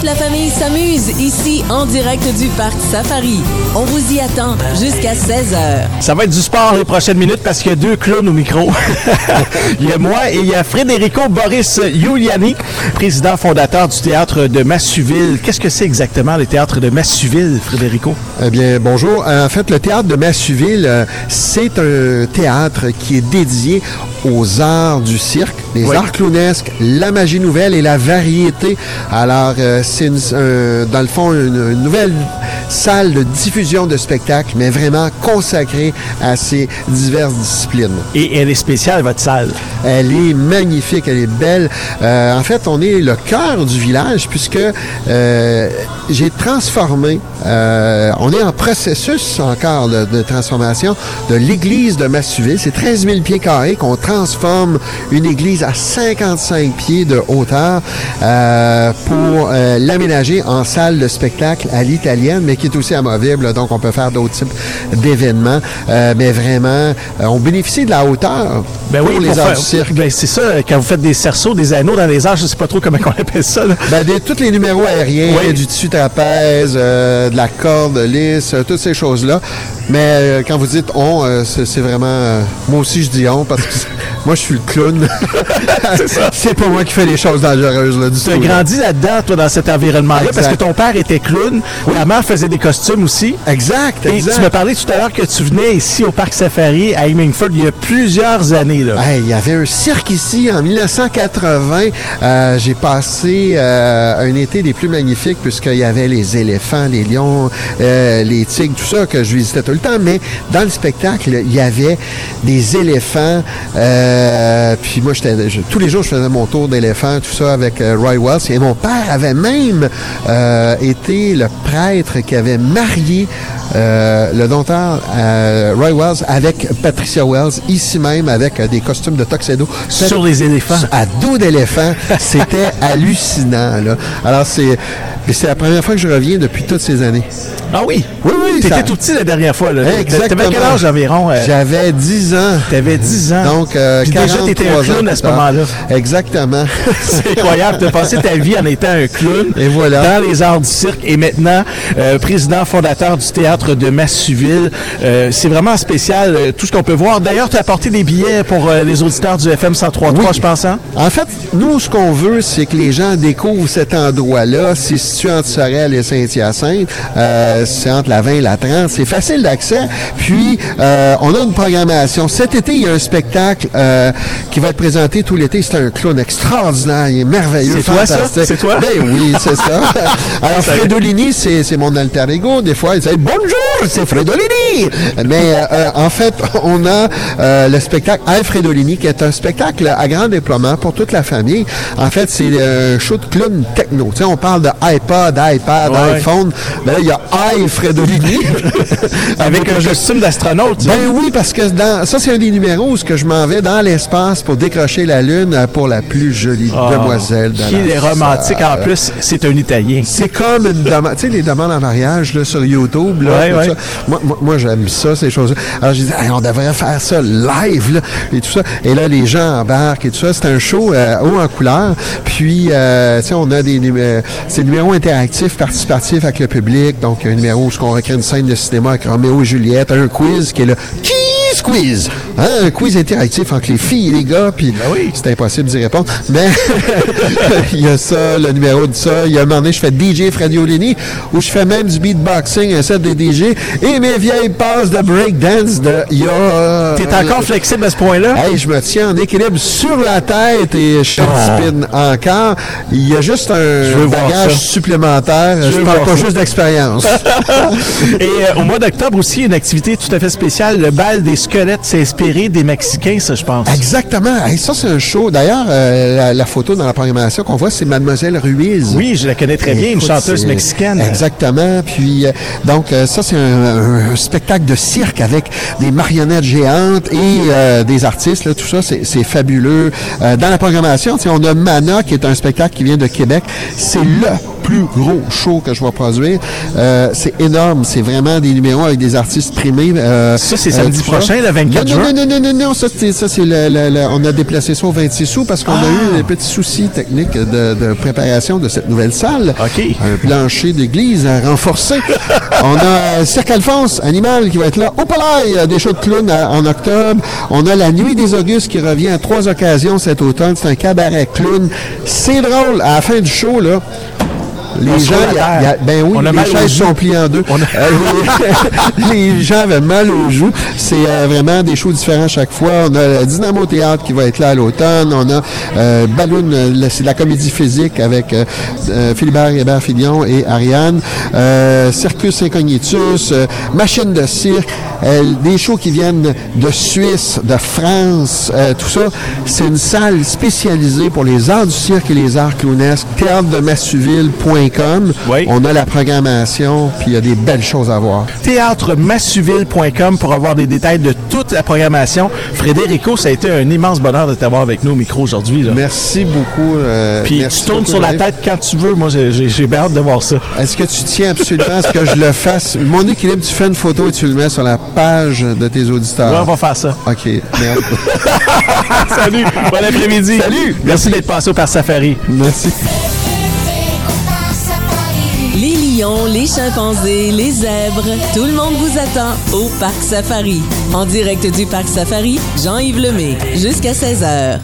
Toute la famille s'amuse ici en direct du Parc Safari. On vous y attend jusqu'à 16h. Ça va être du sport les prochaines minutes parce qu'il y a deux clowns au micro. il y a moi et il y a Frédérico Boris Giuliani, président fondateur du théâtre de Massuville. Qu'est-ce que c'est exactement le théâtre de Massuville, Frédérico? Eh bien, bonjour. En fait, le théâtre de Massuville, euh, c'est un théâtre qui est dédié aux arts du cirque, les Oui. arts clownesques, la magie nouvelle et la variété. Alors, euh, c'est dans le fond une, une nouvelle salle de diffusion de spectacles, mais vraiment consacrée à ces diverses disciplines. Et elle est spéciale, votre salle. Elle est magnifique, elle est belle. Euh, en fait, on est le cœur du village puisque euh, j'ai transformé, euh, on est en processus encore de, de transformation de l'église de Massuville. C'est 13 000 pieds carrés qu'on transforme une église à 55 pieds de hauteur euh, pour euh, l'aménager en salle de spectacle à l'italienne, mais qui est aussi amovible, là, donc on peut faire d'autres types d'événements. Euh, mais vraiment, euh, on bénéficie de la hauteur Ben pour oui, les arts du cirque. ben c'est ça, quand vous faites des cerceaux, des anneaux dans les airs, je sais pas trop comment on appelle ça. Ben, des, tous les numéros aériens, Oui. du tissu trapèze, euh, de la corde lisse, toutes ces choses-là. Mais euh, quand vous dites on, c'est vraiment... moi aussi, je dis on parce que moi, je suis le clown. c'est pas moi qui fais les choses dangereuses là, du Tu as tout. là. grandi là-dedans, toi, dans cet environnement-là, parce Exact. que ton père était clown, ta mère faisait des costumes aussi. Exact, Et exact. tu m'as parlé tout à l'heure que tu venais ici au Parc Safari à Hemingford il y a plusieurs années. Là. Hey, il y avait un cirque ici en 1980. Euh, J'ai passé euh, un été des plus magnifiques puisqu'il y avait les éléphants, les lions, euh, les tigres, tout ça que je visitais tout le temps. Mais dans le spectacle, il y avait des éléphants. euh, puis moi, j'étais, je- tous les jours, je faisais mon tour d'éléphant, tout ça avec euh, Roy Wells. Et mon père avait même euh, été le prêtre qui avait marié euh, le dompteur euh, Roy Wells avec Patricia Wells, ici même, avec euh, des costumes de tuxedo. Sur les éléphants. À dos d'éléphant. C'était hallucinant, là. Alors, c'est, c'est la première fois que je reviens depuis toutes ces années. Ah oui? Oui, oui, T'étais ça- tout petit la dernière fois. Là. Exactement. T'avais quel âge environ? euh? J'avais 10 ans. T'avais 10 ans. Donc, euh, déjà, 43 t'étais un clown à ce moment-là. Exactement. C'est incroyable. Tu as passé ta vie en étant un clown Et voilà. dans les arts du cirque et maintenant euh, président fondateur du théâtre de Massuville. Euh, c'est vraiment spécial euh, tout ce qu'on peut voir. D'ailleurs, tu as apporté des billets pour les auditeurs du FM 103.3, Oui. je pense. Hein? En fait, nous, ce qu'on veut, c'est que les gens découvrent cet endroit-là. C'est situé entre Sorel et Saint-Hyacinthe. C'est entre la 20 et la 30. C'est facile d'accès. Puis, on a une programmation. Cet été, il y a un spectacle euh, qui va être présenté tout l'été. C'est un clown extraordinaire. Il est merveilleux. C'est toi, ça? C'est toi? Ben oui, c'est ça. Alors, Fredolini, c'est mon alter ego. Des fois, il dit « Bonjour, c'est Fredolini! » Mais euh, euh, en fait, on a euh, le spectacle Alfredolini, qui est un spectacle à grand déploiement pour toute la famille. En fait, c'est un show de clown techno. Tu sais, on parle de iPod, iPad, Ouais. iPhone. Ben là, il y a Alfredolini. Avec un costume d'astronaute. Ben oui, parce que dans, ça, c'est un des numéros où ce que je m'en vais dans l'espace pour décrocher la Lune euh, pour la plus jolie Ah, demoiselle de Qui la est romantique en plus, c'est un Italien. C'est comme une demande, tu sais, les demandes en mariage là, sur YouTube. Là, Ouais, ouais. ça. Moi, moi, moi, j'aime ça, ces choses-là. Alors, dit, Hey, on devrait faire ça live, là, et tout ça. Et là, les gens embarquent et tout ça. C'est un show euh, haut en couleur. Puis, euh, tu sais, on a des numé- c'est des numéros interactifs, participatifs avec le public. Donc, il y a un numéro où on recrée une scène de cinéma avec Roméo et Juliette, un quiz qui est le Kiss Quiz. Un quiz interactif entre les filles et les gars. Puis, oui. c'est impossible d'y répondre. Mais il y a ça, le numéro de ça. Il y a un moment donné, je fais DJ Frediolini, où je fais même du beatboxing, un set de DJ, et mes vieilles passes de breakdance de il y a... T'es encore flexible à ce point-là? Hey, je me tiens en équilibre sur la tête et je Ah. spin encore. Il y a juste un bagage supplémentaire. Je, veux parle pas juste d'expérience. Et euh, au mois d'octobre aussi, une activité tout à fait spéciale, le bal des squelettes. C'est des Mexicains, ça, je pense. Exactement. Hey, ça, c'est un show. D'ailleurs, euh, la, la photo dans la programmation qu'on voit, c'est Mademoiselle Ruiz. Oui, je la connais très bien, une chanteuse mexicaine. Exactement. Puis, euh, donc, euh, ça, c'est un, un spectacle de cirque avec des marionnettes géantes et euh, des artistes. Là, tout ça, c'est fabuleux. Dans la programmation, on a Mana, qui est un spectacle qui vient de Québec. C'est le plus gros show que je vais produire. Euh, c'est énorme. C'est vraiment des numéros avec des artistes primés. Euh, Ça, c'est euh, samedi prochain, le 24 non, non, juin? Non, non, non, non, non. Ça, c'est, ça, c'est le, le- le- on a déplacé ça au 26 août parce qu'on Ah! a eu des petits soucis techniques de, de préparation de cette nouvelle salle. OK. Un plancher d'église à renforcer. on a Cirque Alphonse, Animal, qui va être là. Au palais, des shows de clowns en octobre. On a la Nuit des Augustes qui revient à trois occasions cet automne. C'est un cabaret clown. C'est drôle. À la fin du show, là, les On gens, y a- y a- ben oui, On a les chaises sont pliées en deux. On a- Euh, les gens avaient mal aux joues. C'est euh, vraiment des shows différents chaque fois. On a le Dynamo Théâtre qui va être là à l'automne. On a euh, Balloon, euh, c'est de la comédie physique avec euh, euh, Philibert Hébert Filion et Ariane. Euh, Circus Incognitus, euh, Machine de cirque, euh, des shows qui viennent de Suisse, de France, euh, tout ça. C'est une salle spécialisée pour les arts du cirque et les arts clownesques. Théâtre de Massuville.com. Oui. On a la programmation, puis il y a des belles choses à voir. théâtremassuville.com pour avoir des détails de toute la programmation. Frédérico, ça a été un immense bonheur de t'avoir avec nous au micro aujourd'hui. Merci beaucoup. euh, Puis merci tu tournes beaucoup, sur la tête quand tu veux. Moi, j'ai- bien hâte de voir ça. Est-ce que tu tiens absolument à ce que je le fasse? Mon équilibre, tu fais une photo et tu le mets sur la page de tes auditeurs. Ouais, on va faire ça. OK, merde. Salut. Bon après-midi. Salut. Merci d'être passé au Par Safari. Merci. Les chimpanzés, les zèbres, tout le monde vous attend au Parc Safari. En direct du Parc Safari, Jean-Yves Lemay, jusqu'à 16h.